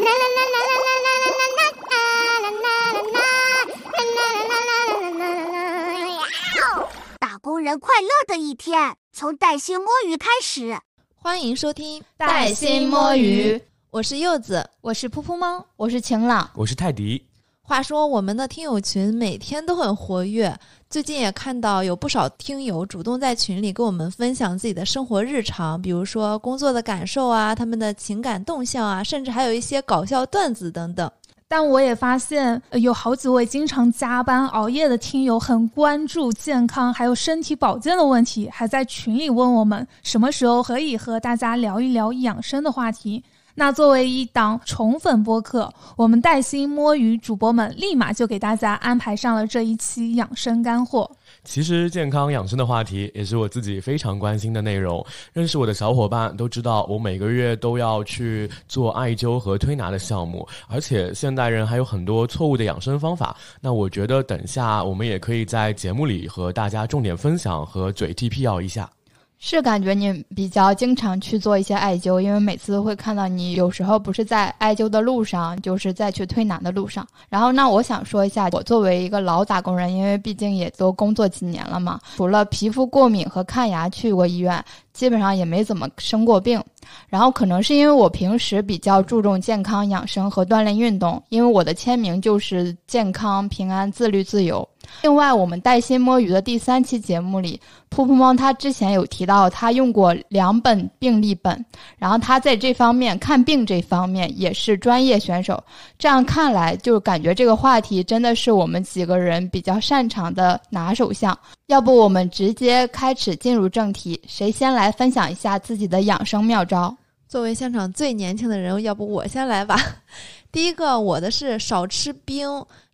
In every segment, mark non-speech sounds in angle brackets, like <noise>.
<laughs> 打工人快乐的一天，从带薪摸鱼开始。欢迎收听带薪摸鱼，我是柚子，我是噗噗猫，我是晴朗，我是泰迪。话说我们的听友群每天都很活跃，最近也看到有不少听友主动在群里跟我们分享自己的生活日常，比如说工作的感受啊，他们的情感动向啊，甚至还有一些搞笑段子等等。但我也发现，有好几位经常加班熬夜的听友很关注健康还有身体保健的问题，还在群里问我们什么时候可以和大家聊一聊养生的话题。那作为一档宠粉播客，我们带薪摸鱼主播们立马就给大家安排上了这一期养生干货。其实健康养生的话题也是我自己非常关心的内容。认识我的小伙伴都知道，我每个月都要去做艾灸和推拿的项目，而且现代人还有很多错误的养生方法。那我觉得等下我们也可以在节目里和大家重点分享和嘴替辟谣一下。是感觉你比较经常去做一些艾灸，因为每次都会看到你，有时候不是在艾灸的路上，就是在去推拿的路上。然后，那我想说一下，我作为一个老打工人，因为毕竟也都工作几年了嘛，除了皮肤过敏和看牙去过医院，基本上也没怎么生过病。然后，可能是因为我平时比较注重健康养生和锻炼运动，因为我的签名就是健康、平安、自律、自由。另外，我们带薪摸鱼的第三期节目里，噗噗猫他之前有提到他用过两本病历本，然后他在这方面看病这方面也是专业选手。这样看来，就感觉这个话题真的是我们几个人比较擅长的拿手项。要不我们直接开始进入正题，谁先来分享一下自己的养生妙招？作为现场最年轻的人，要不我先来吧。<laughs> 第一个，我的是少吃冰。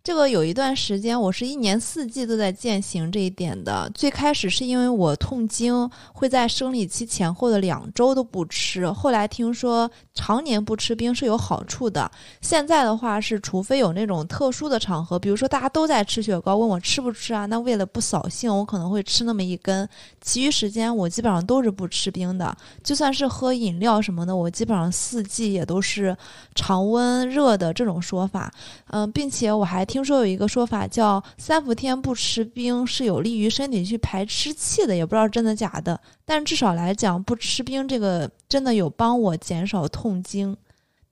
这个有一段时间，我是一年四季都在践行这一点的。最开始是因为我痛经，会在生理期前后的两周都不吃。后来听说常年不吃冰是有好处的。现在的话是，除非有那种特殊的场合，比如说大家都在吃雪糕，问我吃不吃啊？那为了不扫兴，我可能会吃那么一根。其余时间我基本上都是不吃冰的。就算是喝饮料什么的，我基本上四季也都是常温热的这种说法。嗯，并且我还听。听说有一个说法叫三伏天不吃冰是有利于身体去排湿气的，也不知道真的假的。但至少来讲，不吃冰这个真的有帮我减少痛经。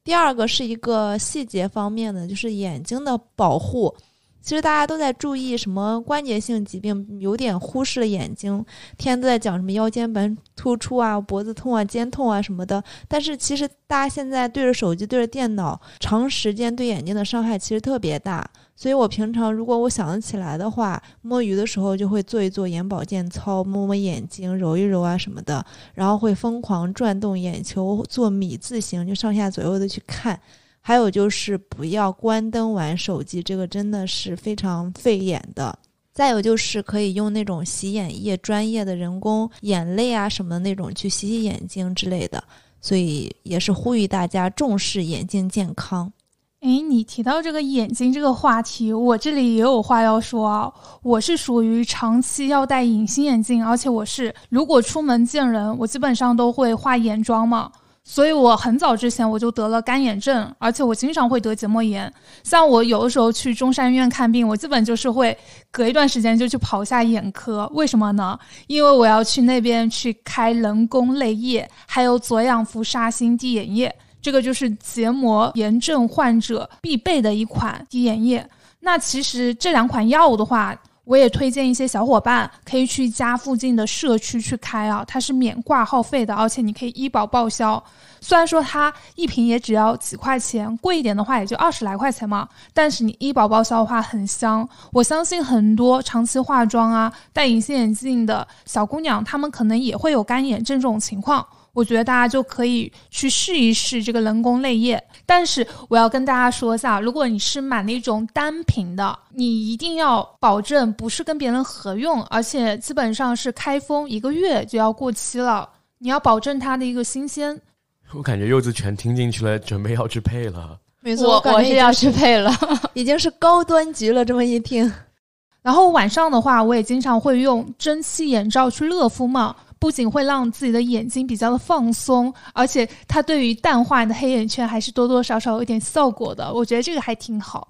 第二个是一个细节方面的，就是眼睛的保护。其实大家都在注意什么关节性疾病，有点忽视了眼睛。天天都在讲什么腰间盘突出啊、脖子痛啊、肩痛啊什么的。但是其实大家现在对着手机、对着电脑，长时间对眼睛的伤害其实特别大。所以我平常如果我想得起来的话，摸鱼的时候就会做一做眼保健操，摸摸眼睛，揉一揉啊什么的，然后会疯狂转动眼球，做米字形，就上下左右的去看。还有就是不要关灯玩手机，这个真的是非常费眼的。再有就是可以用那种洗眼液，专业的人工眼泪啊什么的那种去洗洗眼睛之类的。所以也是呼吁大家重视眼睛健康。诶，你提到这个眼睛这个话题，我这里也有话要说啊。我是属于长期要戴隐形眼镜，而且我是如果出门见人，我基本上都会化眼妆嘛。所以我很早之前我就得了干眼症，而且我经常会得结膜炎。像我有的时候去中山医院看病，我基本就是会隔一段时间就去跑一下眼科。为什么呢？因为我要去那边去开人工泪液，还有左氧氟沙星滴眼液，这个就是结膜炎症患者必备的一款滴眼液。那其实这两款药物的话。我也推荐一些小伙伴可以去家附近的社区去开啊，它是免挂号费的，而且你可以医保报销。虽然说它一瓶也只要几块钱，贵一点的话也就二十来块钱嘛，但是你医保报销的话很香。我相信很多长期化妆啊、戴隐形眼镜的小姑娘，她们可能也会有干眼症这种情况。我觉得大家就可以去试一试这个人工泪液，但是我要跟大家说一下，如果你是买那种单瓶的，你一定要保证不是跟别人合用，而且基本上是开封一个月就要过期了，你要保证它的一个新鲜。我感觉柚子全听进去了，准备要去配了。<laughs> 没错，我是要去配了，<laughs> 已经是高端级了。这么一听，然后晚上的话，我也经常会用蒸汽眼罩去热敷嘛。不仅会让自己的眼睛比较的放松，而且它对于淡化你的黑眼圈还是多多少少有点效果的。我觉得这个还挺好。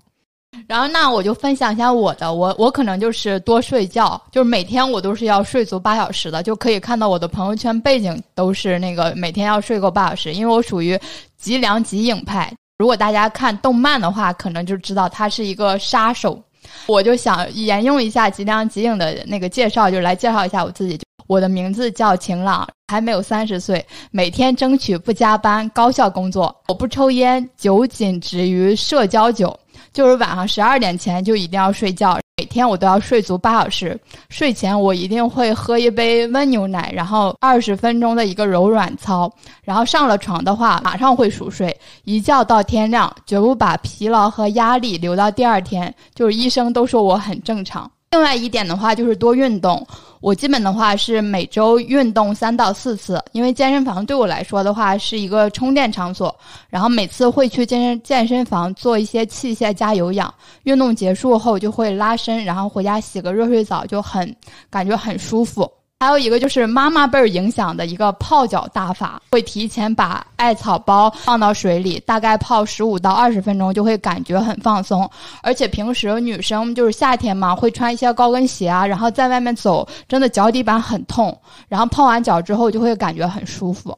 然后那我就分享一下我的，我我可能就是多睡觉，就是每天我都是要睡足八小时的，就可以看到我的朋友圈背景都是那个每天要睡够八小时，因为我属于极凉极影派。如果大家看动漫的话，可能就知道他是一个杀手。我就想沿用一下吉良吉影的那个介绍，就来介绍一下我自己。我的名字叫晴朗，还没有三十岁，每天争取不加班，高效工作。我不抽烟，酒仅止于社交酒，就是晚上十二点前就一定要睡觉。每天我都要睡足八小时，睡前我一定会喝一杯温牛奶，然后二十分钟的一个柔软操，然后上了床的话马上会熟睡，一觉到天亮，绝不把疲劳和压力留到第二天。就是医生都说我很正常。另外一点的话就是多运动。我基本的话是每周运动三到四次，因为健身房对我来说的话是一个充电场所，然后每次会去健身健身房做一些器械加有氧，运动结束后就会拉伸，然后回家洗个热水澡就很感觉很舒服。还有一个就是妈妈辈儿影响的一个泡脚大法，会提前把艾草包放到水里，大概泡十五到二十分钟，就会感觉很放松。而且平时女生就是夏天嘛，会穿一些高跟鞋啊，然后在外面走，真的脚底板很痛，然后泡完脚之后就会感觉很舒服。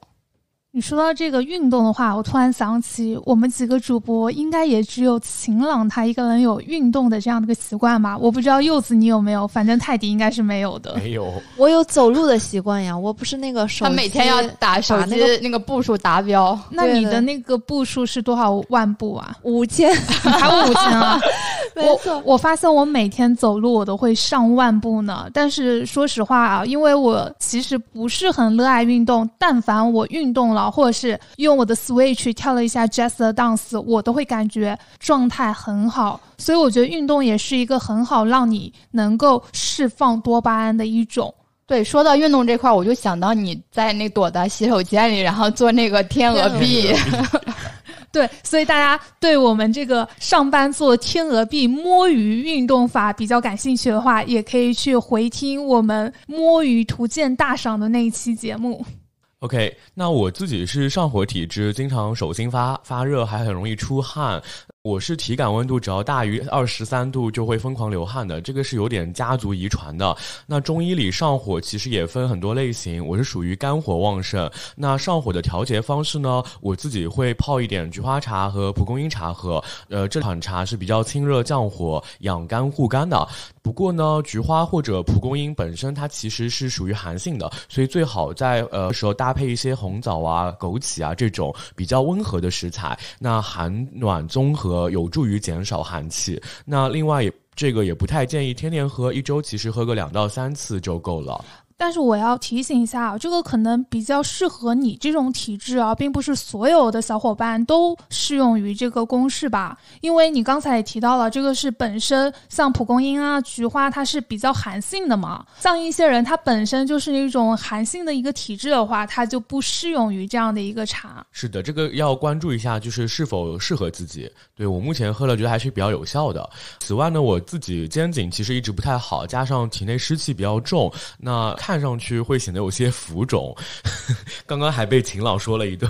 你说到这个运动的话，我突然想起，我们几个主播应该也只有晴朗他一个人有运动的这样的一个习惯吧？我不知道柚子你有没有，反正泰迪应该是没有的。没有，我有走路的习惯呀，我不是那个手他每天要打手机那个步数达标。那你的那个步数是多少万步啊？五千，还五千啊？<laughs> 没错，我发现我每天走路我都会上万步呢。但是说实话啊，因为我其实不是很热爱运动，但凡我运动了。或者是用我的 Switch 跳了一下 Just Dance，我都会感觉状态很好。所以我觉得运动也是一个很好让你能够释放多巴胺的一种。对，说到运动这块，我就想到你在那躲在洗手间里，然后做那个天鹅臂。<laughs> 对，所以大家对我们这个上班做天鹅臂摸鱼运动法比较感兴趣的话，也可以去回听我们摸鱼图鉴大赏的那一期节目。OK，那我自己是上火体质，经常手心发发热，还很容易出汗。我是体感温度只要大于二十三度就会疯狂流汗的，这个是有点家族遗传的。那中医里上火其实也分很多类型，我是属于肝火旺盛。那上火的调节方式呢，我自己会泡一点菊花茶和蒲公英茶喝。呃，这款茶是比较清热降火、养肝护肝的。不过呢，菊花或者蒲公英本身它其实是属于寒性的，所以最好在呃时候搭配一些红枣啊、枸杞啊这种比较温和的食材，那寒暖综合。呃，有助于减少寒气。那另外也这个也不太建议天天喝，一周其实喝个两到三次就够了。但是我要提醒一下啊，这个可能比较适合你这种体质啊，并不是所有的小伙伴都适用于这个公式吧。因为你刚才也提到了，这个是本身像蒲公英啊、菊花，它是比较寒性的嘛。像一些人他本身就是一种寒性的一个体质的话，它就不适用于这样的一个茶。是的，这个要关注一下，就是是否适合自己。对我目前喝了，觉得还是比较有效的。此外呢，我自己肩颈其实一直不太好，加上体内湿气比较重，那。看上去会显得有些浮肿，<laughs> 刚刚还被秦老说了一顿，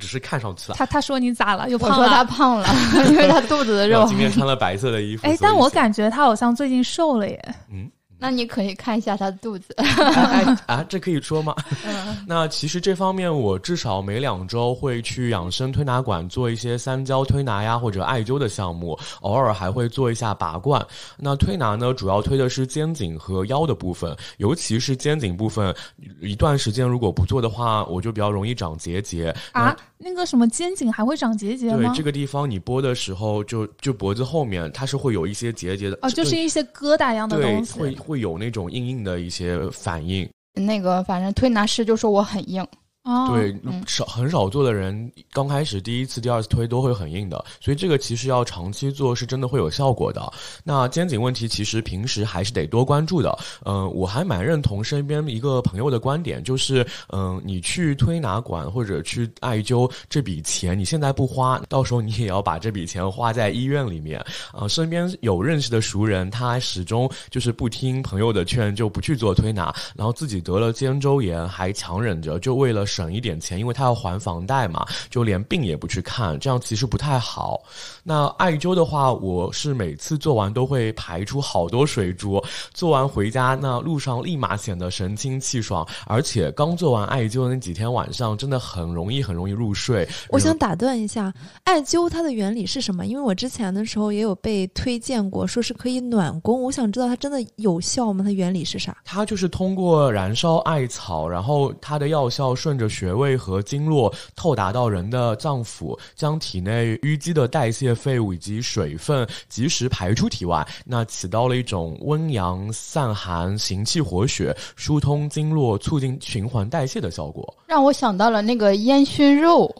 只是看上去。他他说你咋了？又胖了？我说他胖了，<laughs> 因为他肚子的肉。今天穿了白色的衣服。哎，但我感觉他好像最近瘦了耶。嗯。那你可以看一下他的肚子 <laughs> <laughs> 啊，这可以说吗？<laughs> 那其实这方面我至少每两周会去养生推拿馆做一些三焦推拿呀，或者艾灸的项目，偶尔还会做一下拔罐。那推拿呢，主要推的是肩颈和腰的部分，尤其是肩颈部分，一段时间如果不做的话，我就比较容易长结节啊。那个什么肩颈还会长结节吗？对，这个地方你拨的时候，就就脖子后面它是会有一些结节的。哦，就是一些疙瘩一样的东西。会会有那种硬硬的一些反应。那个反正推拿师就说我很硬。哦，对嗯，少很少做的人，刚开始第一次、第二次推都会很硬的，所以这个其实要长期做是真的会有效果的。那肩颈问题其实平时还是得多关注的。嗯、我还蛮认同身边一个朋友的观点，就是嗯、你去推拿馆或者去艾灸这笔钱，你现在不花，到时候你也要把这笔钱花在医院里面。啊、身边有认识的熟人，他始终就是不听朋友的劝，就不去做推拿，然后自己得了肩周炎，还强忍着，就为了省一点钱，因为他要还房贷嘛，就连病也不去看，这样其实不太好。那艾灸的话，我是每次做完都会排出好多水珠，做完回家那路上立马显得神清气爽，而且刚做完艾灸那几天晚上，真的很容易很容易入睡。我想打断一下，艾灸它的原理是什么？因为我之前的时候也有被推荐过，说是可以暖宫，我想知道它真的有效吗？它原理是啥？它就是通过燃烧艾草，然后它的药效顺着穴位和经络透达到人的脏腑，将体内淤积的代谢废物以及水分及时排出体外，那起到了一种温阳散寒、行气活血、疏通经络、促进循环代谢的效果。让我想到了那个烟熏肉。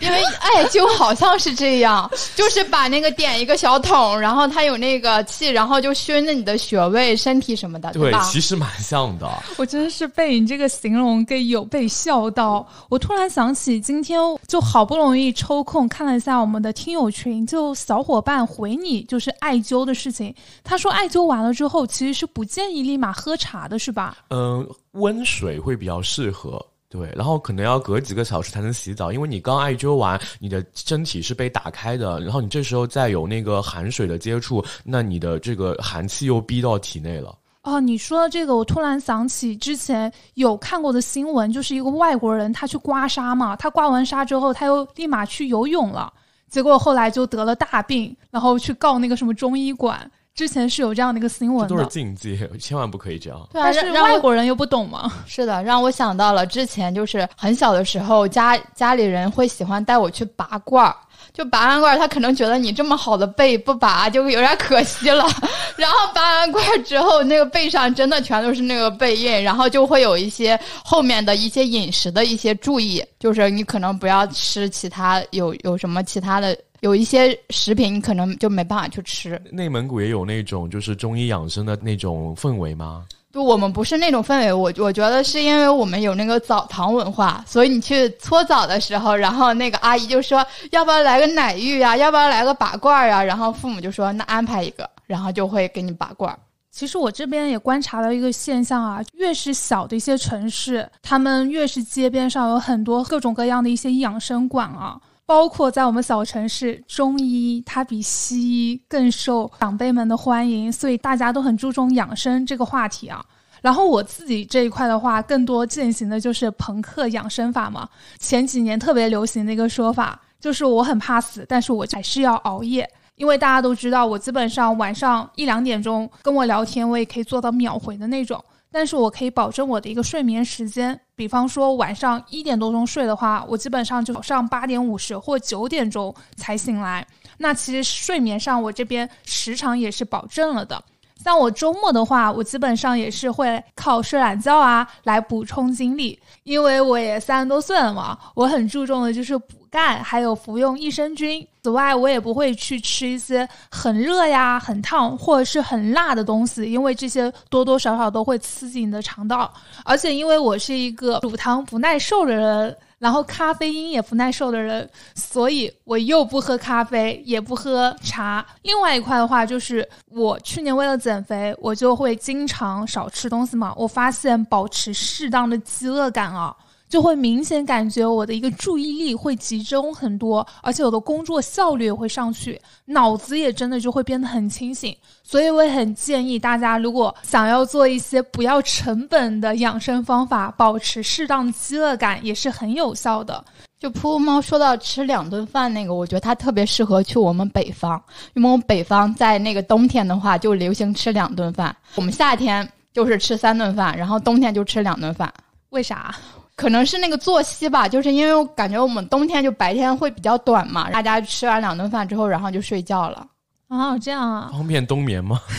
因为艾灸好像是这样，就是把那个点一个小桶，然后它有那个气，然后就熏着你的穴位、身体什么的，对，吧？其实蛮像的。我真的是被你这个形容给有被笑到。我突然想起，今天就好不容易抽空看了一下我们的听友群，就小伙伴回你就是艾灸的事情。他说艾灸完了之后，其实是不建议立马喝茶的，是吧？嗯，温水会比较适合。对，然后可能要隔几个小时才能洗澡，因为你刚艾灸完，你的身体是被打开的，然后你这时候再有那个寒水的接触，那你的这个寒气又逼到体内了。哦，你说的这个，我突然想起之前有看过的新闻，就是一个外国人他去刮痧嘛，他刮完痧之后，他又立马去游泳了，结果后来就得了大病，然后去告那个什么中医馆。之前是有这样的一个新闻这都是，禁忌，千万不可以这样。对啊，但是外国人又不懂嘛。是的，让我想到了之前就是很小的时候，家家里人会喜欢带我去拔罐儿。就拔完罐儿，他可能觉得你这么好的背不拔就有点可惜了。<laughs> 然后拔完罐儿之后，那个背上真的全都是那个背印，然后就会有一些后面的一些饮食的一些注意，就是你可能不要吃其他有有什么其他的。有一些食品你可能就没办法去吃，内蒙古也有那种就是中医养生的那种氛围吗？就我们不是那种氛围，我我觉得是因为我们有那个澡堂文化，所以你去搓澡的时候，然后那个阿姨就说要不要来个奶浴啊、要不要来个拔罐儿呀？然后父母就说那安排一个，然后就会给你拔罐儿。其实我这边也观察到一个现象啊，越是小的一些城市，他们越是街边上有很多各种各样的一些养生馆啊。包括在我们小城市，中医它比西医更受长辈们的欢迎，所以大家都很注重养生这个话题啊。然后我自己这一块的话，更多践行的就是朋克养生法嘛。前几年特别流行的一个说法，就是我很怕死，但是我还是要熬夜。因为大家都知道，我基本上晚上一两点钟跟我聊天，我也可以做到秒回的那种。但是我可以保证我的一个睡眠时间，比方说晚上一点多钟睡的话，我基本上就早上八点五十或九点钟才醒来。那其实睡眠上我这边时长也是保证了的。像我周末的话，我基本上也是会靠睡懒觉啊来补充精力，因为我也三十多岁了嘛，我很注重的就是补钙，还有服用益生菌。此外，我也不会去吃一些很热呀、很烫或者是很辣的东西，因为这些多多少少都会刺激你的肠道。而且，因为我是一个乳糖不耐受的人。然后咖啡因也不耐受的人，所以我又不喝咖啡，也不喝茶。另外一块的话，就是我去年为了减肥，我就会经常少吃东西嘛。我发现保持适当的饥饿感啊，就会明显感觉我的一个注意力会集中很多，而且我的工作效率也会上去，脑子也真的就会变得很清醒。所以我也很建议大家，如果想要做一些不要成本的养生方法，保持适当饥饿感也是很有效的。就噗猫说到吃两顿饭那个，我觉得它特别适合去我们北方，因为我们北方在那个冬天的话就流行吃两顿饭，我们夏天就是吃三顿饭，然后冬天就吃两顿饭。为啥？可能是那个作息吧，就是因为我感觉我们冬天就白天会比较短嘛，大家吃完两顿饭之后，然后就睡觉了。啊，这样啊，方便冬眠吗？<laughs>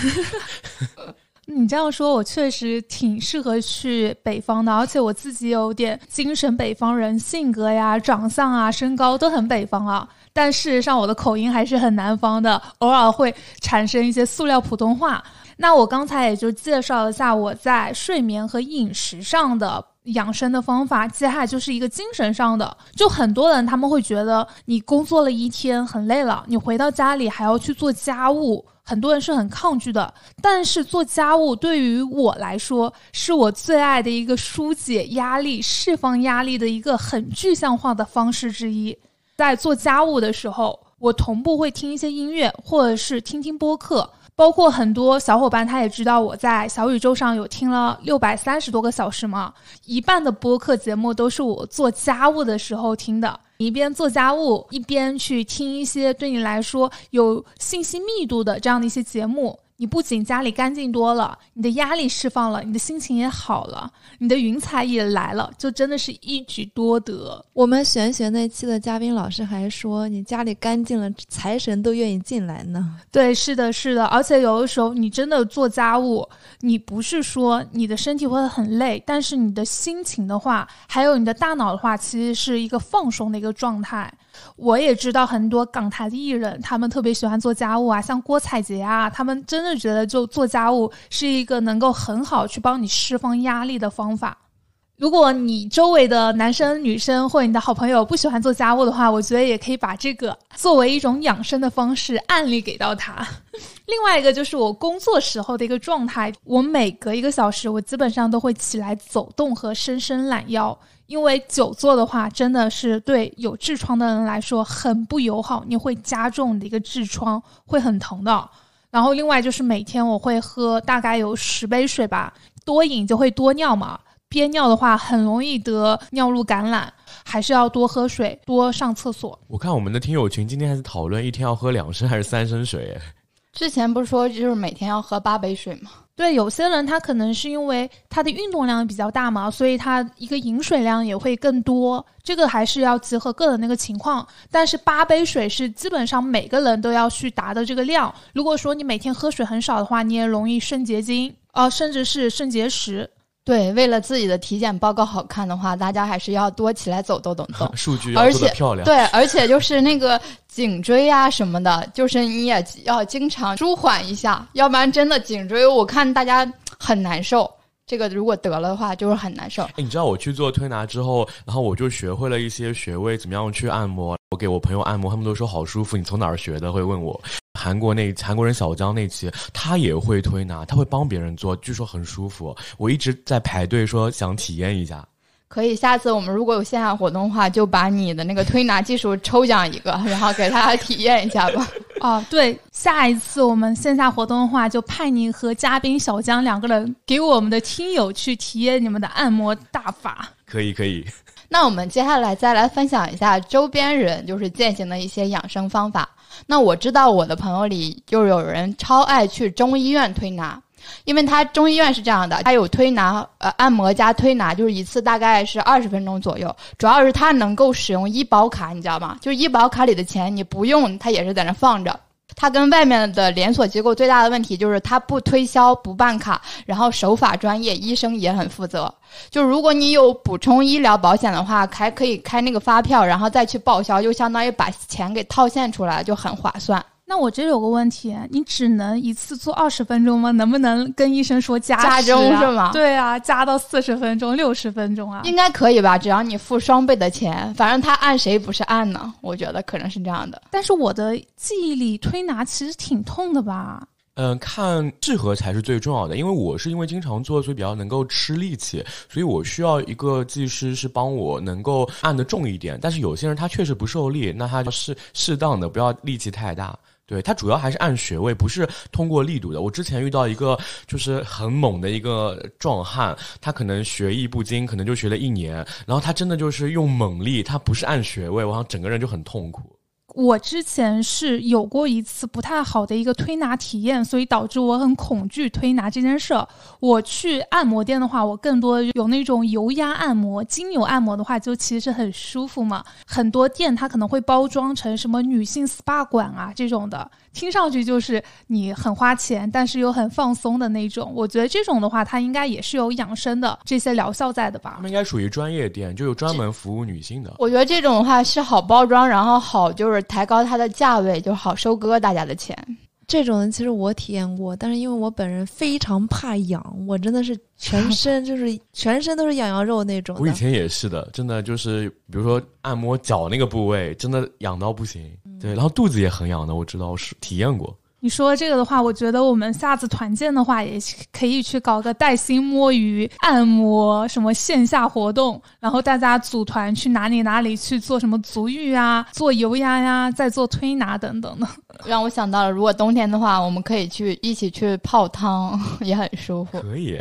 你这样说，我确实挺适合去北方的，而且我自己有点精神北方人，性格呀、长相啊、身高都很北方啊。但事实上，我的口音还是很南方的，偶尔会产生一些塑料普通话。那我刚才也就介绍一下我在睡眠和饮食上的养生的方法，接下来就是一个精神上的。就很多人他们会觉得，你工作了一天很累了，你回到家里还要去做家务，很多人是很抗拒的。但是做家务对于我来说，是我最爱的一个疏解压力、释放压力的一个很具象化的方式之一。在做家务的时候，我同步会听一些音乐，或者是听听播客。包括很多小伙伴，他也知道我在小宇宙上有听了六百三十多个小时嘛，一半的播客节目都是我做家务的时候听的，一边做家务一边去听一些对你来说有信息密度的这样的一些节目。你不仅家里干净多了，你的压力释放了，你的心情也好了，你的云彩也来了，就真的是一举多得。我们玄学那期的嘉宾老师还说，你家里干净了，财神都愿意进来呢。对，是的，是的，而且有的时候你真的做家务，你不是说你的身体会很累，但是你的心情的话，还有你的大脑的话，其实是一个放松的一个状态。我也知道很多港台的艺人，他们特别喜欢做家务啊，像郭采洁啊，他们真的觉得就做家务是一个能够很好去帮你释放压力的方法。如果你周围的男生、女生或者你的好朋友不喜欢做家务的话，我觉得也可以把这个作为一种养生的方式案例给到他。<laughs> 另外一个就是我工作时候的一个状态，我每隔一个小时，我基本上都会起来走动和伸伸懒腰。因为久坐的话，真的是对有痔疮的人来说很不友好，你会加重你的一个痔疮，会很疼的。然后另外就是每天我会喝大概有十杯水吧，多饮就会多尿嘛，憋尿的话很容易得尿路感染，还是要多喝水，多上厕所。我看我们的听友群今天还是讨论一天要喝两升还是三升水，之前不是说就是每天要喝八杯水吗？对，有些人他可能是因为他的运动量比较大嘛，所以他一个饮水量也会更多。这个还是要结合个人那个情况。但是八杯水是基本上每个人都要去达的这个量。如果说你每天喝水很少的话，你也容易肾结晶啊，甚至是肾结石。对，为了自己的体检报告好看的话，大家还是要多起来走动走动。<laughs> 数据要做的漂亮。对，而且就是那个颈椎啊什么的，就是你也要经常舒缓一下，要不然真的颈椎我看大家很难受。这个如果得了的话，就是很难受。哎，你知道我去做推拿之后，然后我就学会了一些穴位，怎么样去按摩。我给我朋友按摩，他们都说好舒服。你从哪儿学的？会问我。韩国那韩国人小江那期，他也会推拿，他会帮别人做，据说很舒服。我一直在排队说想体验一下。可以，下次我们如果有线下活动的话，就把你的那个推拿技术抽奖一个，然后给大家体验一下吧。<laughs> 哦，对，下一次我们线下活动的话，就派你和嘉宾小江两个人给我们的听友去体验你们的按摩大法。可以，可以。那我们接下来再来分享一下周边人就是践行的一些养生方法。那我知道我的朋友里就有人超爱去中医院推拿，因为他中医院是这样的，他有推拿、呃按摩加推拿，就是一次大概是二十分钟左右。主要是他能够使用医保卡，你知道吗？就是医保卡里的钱你不用，他也是在那放着。它跟外面的连锁机构最大的问题就是它不推销、不办卡，然后手法专业，医生也很负责。就如果你有补充医疗保险的话，还可以开那个发票，然后再去报销，就相当于把钱给套现出来，就很划算。那我这有个问题，你只能一次做二十分钟吗？能不能跟医生说加加钟是吗？对啊，加到四十分钟、六十分钟啊？应该可以吧？只要你付双倍的钱，反正他按谁不是按呢？我觉得可能是这样的。但是我的记忆里推拿其实挺痛的吧？嗯，看适合才是最重要的。因为我是因为经常做，所以比较能够吃力气，所以我需要一个技师是帮我能够按的重一点。但是有些人他确实不受力，那他是适当的，不要力气太大。对，他主要还是按穴位，不是通过力度的。我之前遇到一个就是很猛的一个壮汉，他可能学艺不精，可能就学了一年，然后他真的就是用猛力，他不是按穴位，我想整个人就很痛苦。我之前是有过一次不太好的一个推拿体验，所以导致我很恐惧推拿这件事儿。我去按摩店的话，我更多有那种油压按摩、精油按摩的话，就其实很舒服嘛。很多店它可能会包装成什么女性 SPA 馆啊这种的，听上去就是你很花钱，但是又很放松的那种。我觉得这种的话，它应该也是有养生的这些疗效在的吧他。们应该属于专业店，就有专门服务女性的。我觉得这种的话是好包装，然后好就是抬高它的价位，就好收割大家的钱。这种其实我体验过，但是因为我本人非常怕痒，我真的是全身就是全身都是痒痒肉那种。我以前也是的，真的就是，比如说按摩脚那个部位，真的痒到不行。对，然后肚子也很痒的，我知道，我是体验过。你说这个的话，我觉得我们下次团建的话，也可以去搞个带薪摸鱼、按摩什么线下活动，然后大家组团去哪里哪里去做什么足浴啊、做油压呀、再做推拿等等的。<laughs> 让我想到了，如果冬天的话，我们可以去一起去泡汤，<laughs> 也很舒服。可以，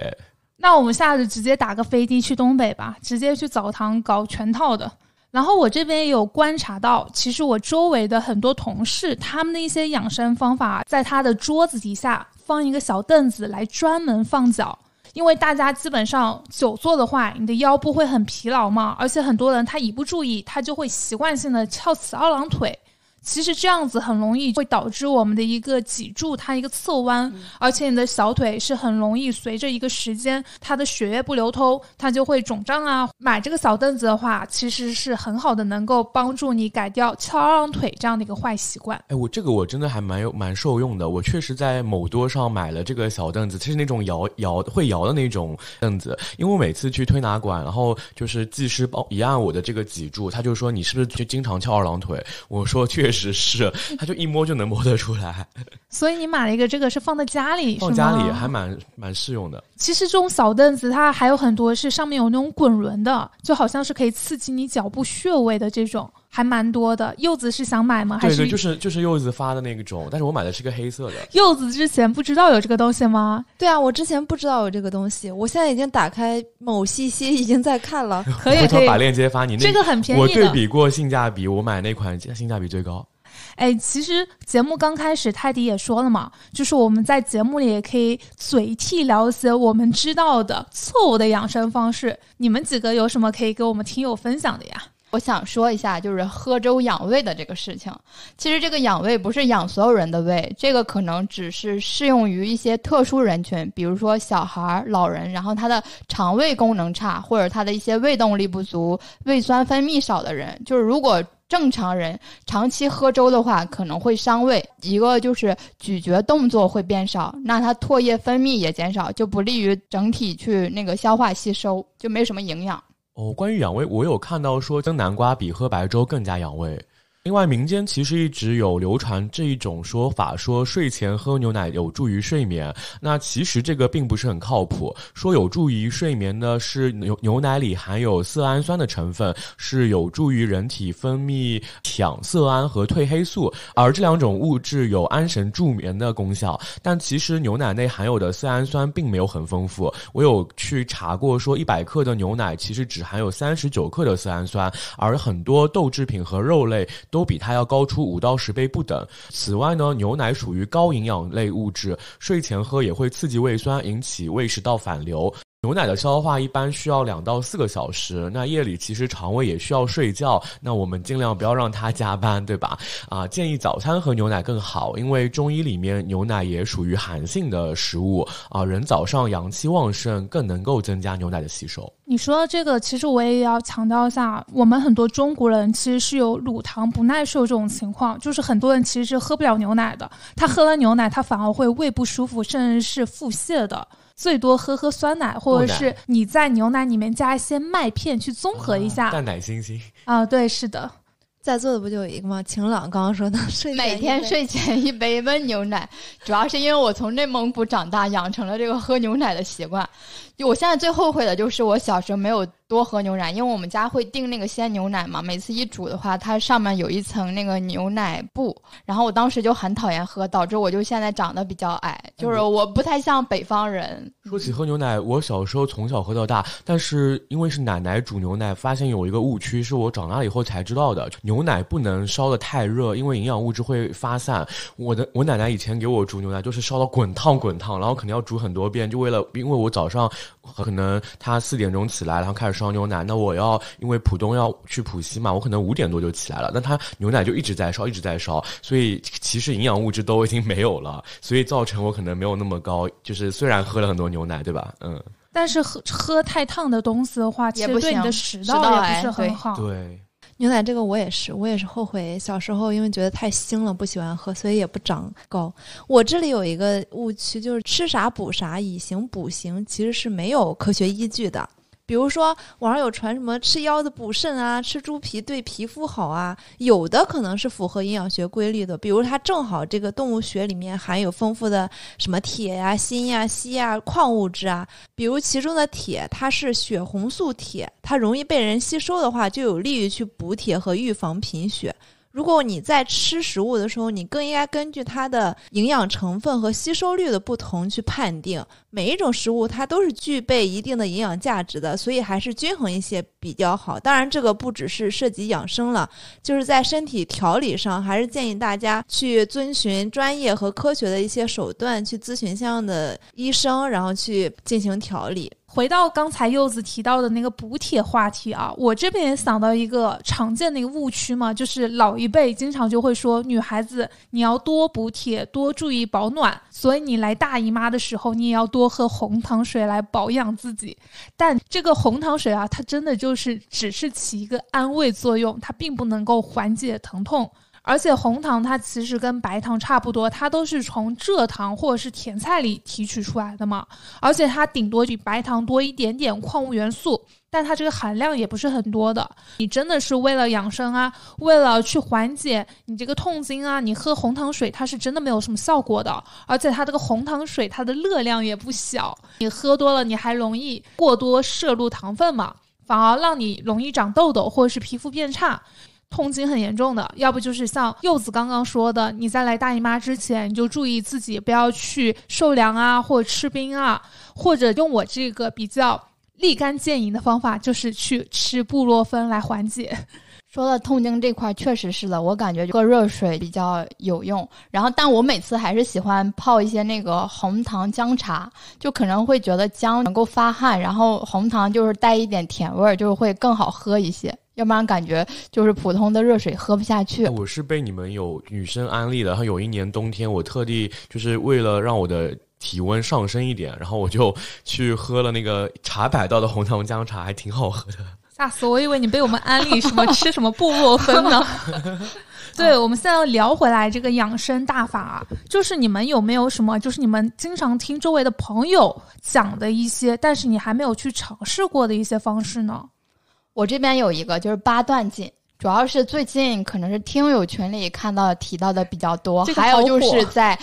那我们下次直接打个飞的去东北吧，直接去澡堂搞全套的。然后我这边也有观察到，其实我周围的很多同事，他们的一些养生方法，在他的桌子底下放一个小凳子来专门放脚。因为大家基本上久坐的话，你的腰部会很疲劳嘛，而且很多人他一不注意，他就会习惯性的翘起二郎腿。其实这样子很容易会导致我们的一个脊柱它一个侧弯，而且你的小腿是很容易随着一个时间它的血液不流通，它就会肿胀啊。买这个小凳子的话，其实是很好的，能够帮助你改掉翘二郎腿这样的一个坏习惯。哎，我这个我真的还蛮有蛮受用的。我确实在某多上买了这个小凳子，就是那种摇摇会摇的那种凳子。因为我每次去推拿馆，然后就是技师帮一按我的这个脊柱，他就说你是不是就经常翘二郎腿？我说确实是，他就一摸就能摸得出来。<laughs> 所以你买了一个这个是放在家里，放家里还蛮蛮适用的。其实这种小凳子它还有很多是上面有那种滚轮的，就好像是可以刺激你脚部穴位的这种，还蛮多的。柚子是想买吗？还对对，就是就是柚子发的那个种，但是我买的是个黑色的。柚子之前不知道有这个东西吗？对啊，我之前不知道有这个东西，我现在已经打开某西西，已经在看了。<laughs> 可以可以回头把，链接发你。那这个很便我宜的。对比过性价比，我买那款性价比最高。哎，其实节目刚开始，泰迪也说了嘛，就是我们在节目里也可以嘴替聊一些我们知道的错误的养生方式。你们几个有什么可以给我们听友分享的呀？我想说一下，就是喝粥养胃的这个事情。其实这个养胃不是养所有人的胃，这个可能只是适用于一些特殊人群，比如说小孩儿、老人，然后他的肠胃功能差，或者他的一些胃动力不足、胃酸分泌少的人。就是如果正常人长期喝粥的话，可能会伤胃。一个就是咀嚼动作会变少，那它唾液分泌也减少，就不利于整体去那个消化吸收，就没什么营养。哦，关于养胃，我有看到说蒸南瓜比喝白粥更加养胃。另外，民间其实一直有流传这一种说法，说睡前喝牛奶有助于睡眠。那其实这个并不是很靠谱。说有助于睡眠的是牛牛奶里含有色氨酸的成分，是有助于人体分泌羟色胺和褪黑素，而这两种物质有安神助眠的功效。但其实牛奶内含有的色氨酸并没有很丰富。我有去查过，说一百克的牛奶其实只含有三十九克的色氨酸，而很多豆制品和肉类都比它要高出五到十倍不等。此外呢，牛奶属于高营养类物质，睡前喝也会刺激胃酸，引起胃食道反流。牛奶的消化一般需要两到四个小时，那夜里其实肠胃也需要睡觉，那我们尽量不要让它加班，对吧？啊，建议早餐喝牛奶更好，因为中医里面牛奶也属于寒性的食物啊，人早上阳气旺盛，更能够增加牛奶的吸收。你说的这个，其实我也要强调一下，我们很多中国人其实是有乳糖不耐受这种情况，就是很多人其实是喝不了牛奶的，他喝了牛奶，他反而会胃不舒服，甚至是腹泻的。最多喝喝酸奶，或者是你在牛奶里面加一些麦片去综合一下。蛋奶星星，啊，对，是的，在座的不就有一个吗？晴朗刚刚说的，睡前每天睡前一杯温牛奶，主要是因为我从内蒙古长大，养成了这个喝牛奶的习惯。就我现在最后悔的就是我小时候没有多喝牛奶，因为我们家会订那个鲜牛奶嘛，每次一煮的话，它上面有一层那个牛奶布，然后我当时就很讨厌喝，导致我就现在长得比较矮，就是我不太像北方人。说起喝牛奶，我小时候从小喝到大，但是因为是奶奶煮牛奶，发现有一个误区，是我长大了以后才知道的，牛奶不能烧的太热，因为营养物质会发散。我的我奶奶以前给我煮牛奶，就是烧到滚烫滚烫，然后肯定要煮很多遍，就为了因为我早上可能他四点钟起来，然后开始烧牛奶，那我要因为浦东要去浦西嘛，我可能五点多就起来了，那他牛奶就一直在烧，一直在烧，所以其实营养物质都已经没有了，所以造成我可能没有那么高，就是虽然喝了很多牛奶，对吧？嗯，但是喝喝太烫的东西的话，其实对你的食道也不是很好。对。牛奶这个我也是，我也是后悔小时候因为觉得太腥了不喜欢喝，所以也不长高。我这里有一个误区，就是吃啥补啥，以形补形，其实是没有科学依据的。比如说网上有传什么吃腰子补肾啊，吃猪皮对皮肤好啊，有的可能是符合营养学规律的，比如它正好这个动物血里面含有丰富的什么铁呀、锌呀、硒呀、矿物质啊，比如其中的铁，它是血红素铁，它容易被人吸收的话，就有利于去补铁和预防贫血。如果你在吃食物的时候，你更应该根据它的营养成分和吸收率的不同去判定。每一种食物它都是具备一定的营养价值的，所以还是均衡一些比较好。当然，这个不只是涉及养生了，就是在身体调理上，还是建议大家去遵循专业和科学的一些手段，去咨询相应的医生，然后去进行调理。回到刚才柚子提到的那个补铁话题啊，我这边也想到一个常见的一个误区嘛，就是老一辈经常就会说，女孩子你要多补铁，多注意保暖，所以你来大姨妈的时候，你也要多喝红糖水来保养自己。但这个红糖水啊，它真的就是只是起一个安慰作用，它并不能够缓解疼痛。而且红糖它其实跟白糖差不多，它都是从蔗糖或者是甜菜里提取出来的嘛，而且它顶多比白糖多一点点矿物元素，但它这个含量也不是很多的。你真的是为了养生啊，为了去缓解你这个痛经啊，你喝红糖水它是真的没有什么效果的，而且它这个红糖水它的热量也不小，你喝多了你还容易过多摄入糖分嘛，反而让你容易长痘痘或者是皮肤变差。痛经很严重的，要不就是像柚子刚刚说的，你在来大姨妈之前，你就注意自己不要去受凉啊，或者吃冰啊，或者用我这个比较立竿见影的方法，就是去吃布洛芬来缓解。说到痛经这块，确实是的，我感觉喝热水比较有用。然后，但我每次还是喜欢泡一些那个红糖姜茶，就可能会觉得姜能够发汗，然后红糖就是带一点甜味儿，就是会更好喝一些。要不然感觉就是普通的热水喝不下去。我是被你们有女生安利的，然后有一年冬天，我特地就是为了让我的体温上升一点，然后我就去喝了那个茶百道的红糖姜茶，还挺好喝的。吓死我！我以为你被我们安利什么 <laughs> 吃什么布洛芬呢。<laughs> 对，我们现在要聊回来这个养生大法啊，就是你们有没有什么，就是你们经常听周围的朋友讲的一些，但是你还没有去尝试过的一些方式呢？我这边有一个就是八段锦，主要是最近可能是听友群里看到提到的比较多，这个还有就是在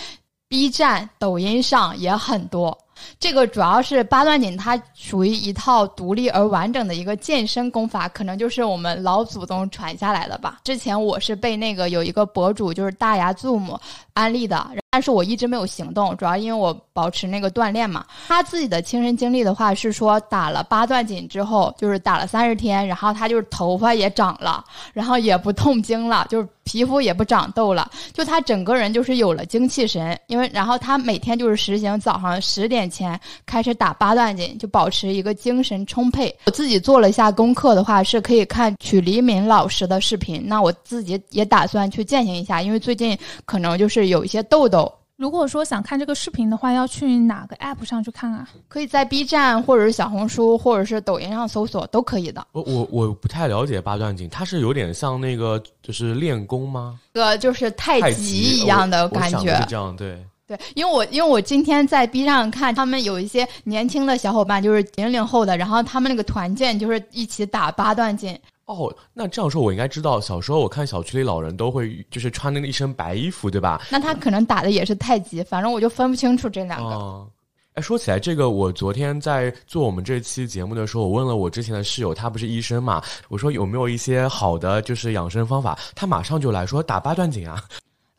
B 站、抖音上也很多。这个主要是八段锦，它属于一套独立而完整的一个健身功法，可能就是我们老祖宗传下来的吧。之前我是被那个有一个博主就是大牙 Zoom 安利的，但是我一直没有行动，主要因为我保持那个锻炼嘛。他自己的亲身经历的话是说，打了八段锦之后，就是打了三十天，然后他就是头发也长了，然后也不痛经了，就是皮肤也不长痘了，就他整个人就是有了精气神。因为然后他每天就是实行早上十点前开始打八段锦，就保持一个精神充沛。我自己做了一下功课的话，是可以看曲黎敏老师的视频。那我自己也打算去践行一下，因为最近可能就是有一些痘痘。如果说想看这个视频的话，要去哪个 app 上去看啊？可以在 B 站或者是小红书或者是抖音上搜索都可以的。我我我不太了解八段锦，它是有点像那个就是练功吗？这个就是太太极极一样的感觉。是这样对。对，因为我因为我今天在 B 站看他们有一些年轻的小伙伴，就是零零后的，然后他们那个团建就是一起打八段锦。哦，那这样说，我应该知道，小时候我看小区里老人都会就是穿那个一身白衣服，对吧？那他可能打的也是太极，反正我就分不清楚这两个。哦，哎，说起来这个，我昨天在做我们这期节目的时候，我问了我之前的室友，他不是医生嘛，我说有没有一些好的就是养生方法，他马上就来说打八段锦啊。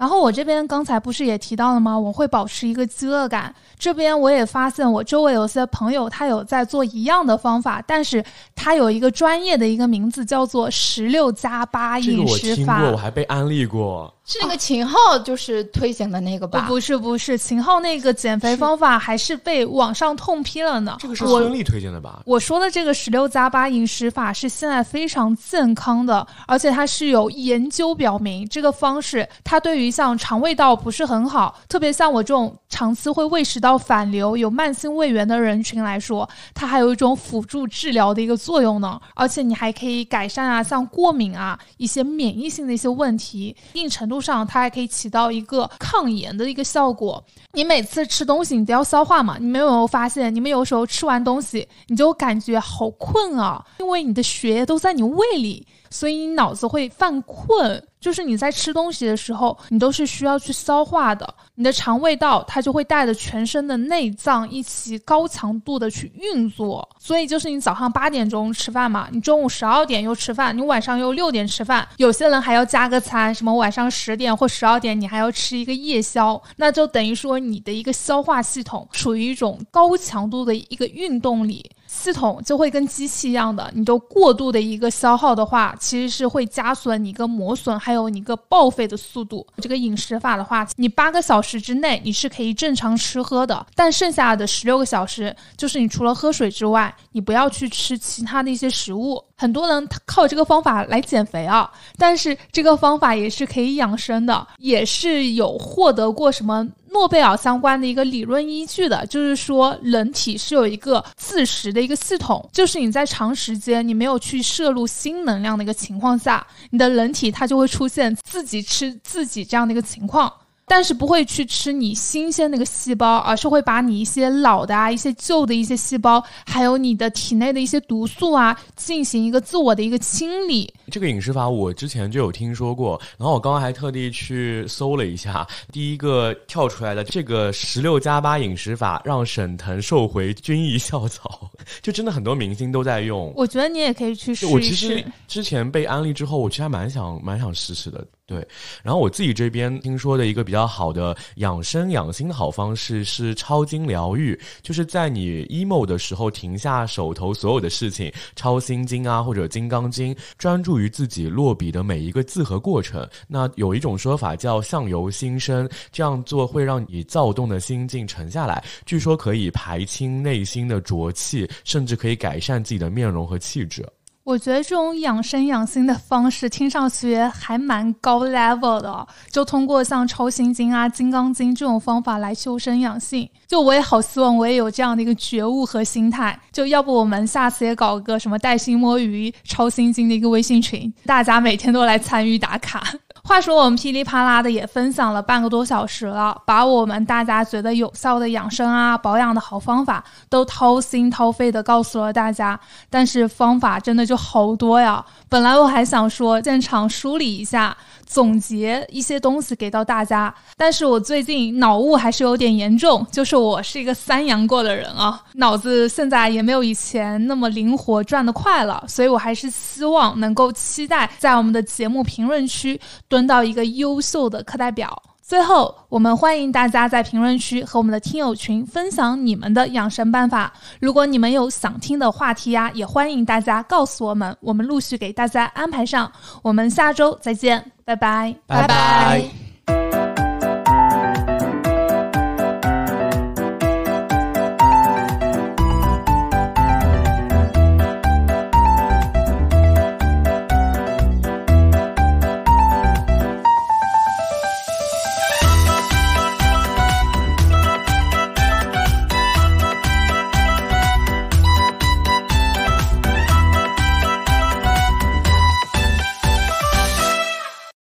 然后我这边刚才不是也提到了吗？我会保持一个饥饿感。这边我也发现，我周围有些朋友他有在做一样的方法，但是他有一个专业的一个名字，叫做十六加八饮食法。这个我听过，我还被安利过。是那个秦昊就是推行的那个吧？不是不是，秦昊那个减肥方法还是被网上痛批了呢。这个是孙俪推荐的吧？我说的这个十六加八饮食法是现在非常健康的，而且它是有研究表明，这个方式它对于像肠胃道不是很好，特别像我这种长期会胃食道反流、有慢性胃炎的人群来说，它还有一种辅助治疗的一个作用呢。而且你还可以改善啊，像过敏啊一些免疫性的一些问题，一定程度。路上它还可以起到一个抗炎的一个效果。你每次吃东西，你都要消化嘛？你们有没有发现，你们有时候吃完东西，你就感觉好困啊？因为你的血液都在你胃里，所以你脑子会犯困。就是你在吃东西的时候，你都是需要去消化的。你的肠胃道它就会带着全身的内脏一起高强度的去运作。所以就是你早上八点钟吃饭嘛，你中午十二点又吃饭，你晚上又六点吃饭，有些人还要加个餐，什么晚上十点或十二点你还要吃一个夜宵，那就等于说你的一个消化系统处于一种高强度的一个运动里。系统就会跟机器一样的，你都过度的一个消耗的话，其实是会加损你一个磨损，还有你一个报废的速度。这个饮食法的话，你八个小时之内你是可以正常吃喝的，但剩下的十六个小时，就是你除了喝水之外，你不要去吃其他的一些食物。很多人靠这个方法来减肥啊，但是这个方法也是可以养生的，也是有获得过什么诺贝尔相关的一个理论依据的。就是说，人体是有一个自食的一个系统，就是你在长时间你没有去摄入新能量的一个情况下，你的人体它就会出现自己吃自己这样的一个情况。但是不会去吃你新鲜那个细胞，而是会把你一些老的啊、一些旧的一些细胞，还有你的体内的一些毒素啊，进行一个自我的一个清理。这个饮食法我之前就有听说过，然后我刚刚还特地去搜了一下，第一个跳出来的这个十六加八饮食法，让沈腾瘦回军艺校草，<laughs> 就真的很多明星都在用。我觉得你也可以去试一试。我其实之前被安利之后，我其实还蛮想蛮想试试的。对，然后我自己这边听说的一个比较好的养生养心的好方式是抄经疗愈，就是在你 emo 的时候停下手头所有的事情，抄心经啊或者金刚经，专注于自己落笔的每一个字和过程。那有一种说法叫相由心生，这样做会让你躁动的心境沉下来，据说可以排清内心的浊气，甚至可以改善自己的面容和气质。我觉得这种养生养心的方式听上去还蛮高 level 的，就通过像超心经啊、金刚经这种方法来修身养性。就我也好希望我也有这样的一个觉悟和心态。就要不我们下次也搞个什么带薪摸鱼超心经的一个微信群，大家每天都来参与打卡。话说我们噼里啪啦的也分享了半个多小时了，把我们大家觉得有效的养生啊、保养的好方法都掏心掏肺的告诉了大家。但是方法真的就好多呀！本来我还想说现场梳理一下。总结一些东西给到大家，但是我最近脑雾还是有点严重，就是我是一个三阳过的人啊，脑子现在也没有以前那么灵活转得快了，所以我还是希望能够期待在我们的节目评论区蹲到一个优秀的课代表。最后，我们欢迎大家在评论区和我们的听友群分享你们的养生办法。如果你们有想听的话题呀，也欢迎大家告诉我们，我们陆续给大家安排上。我们下周再见，拜拜，拜拜。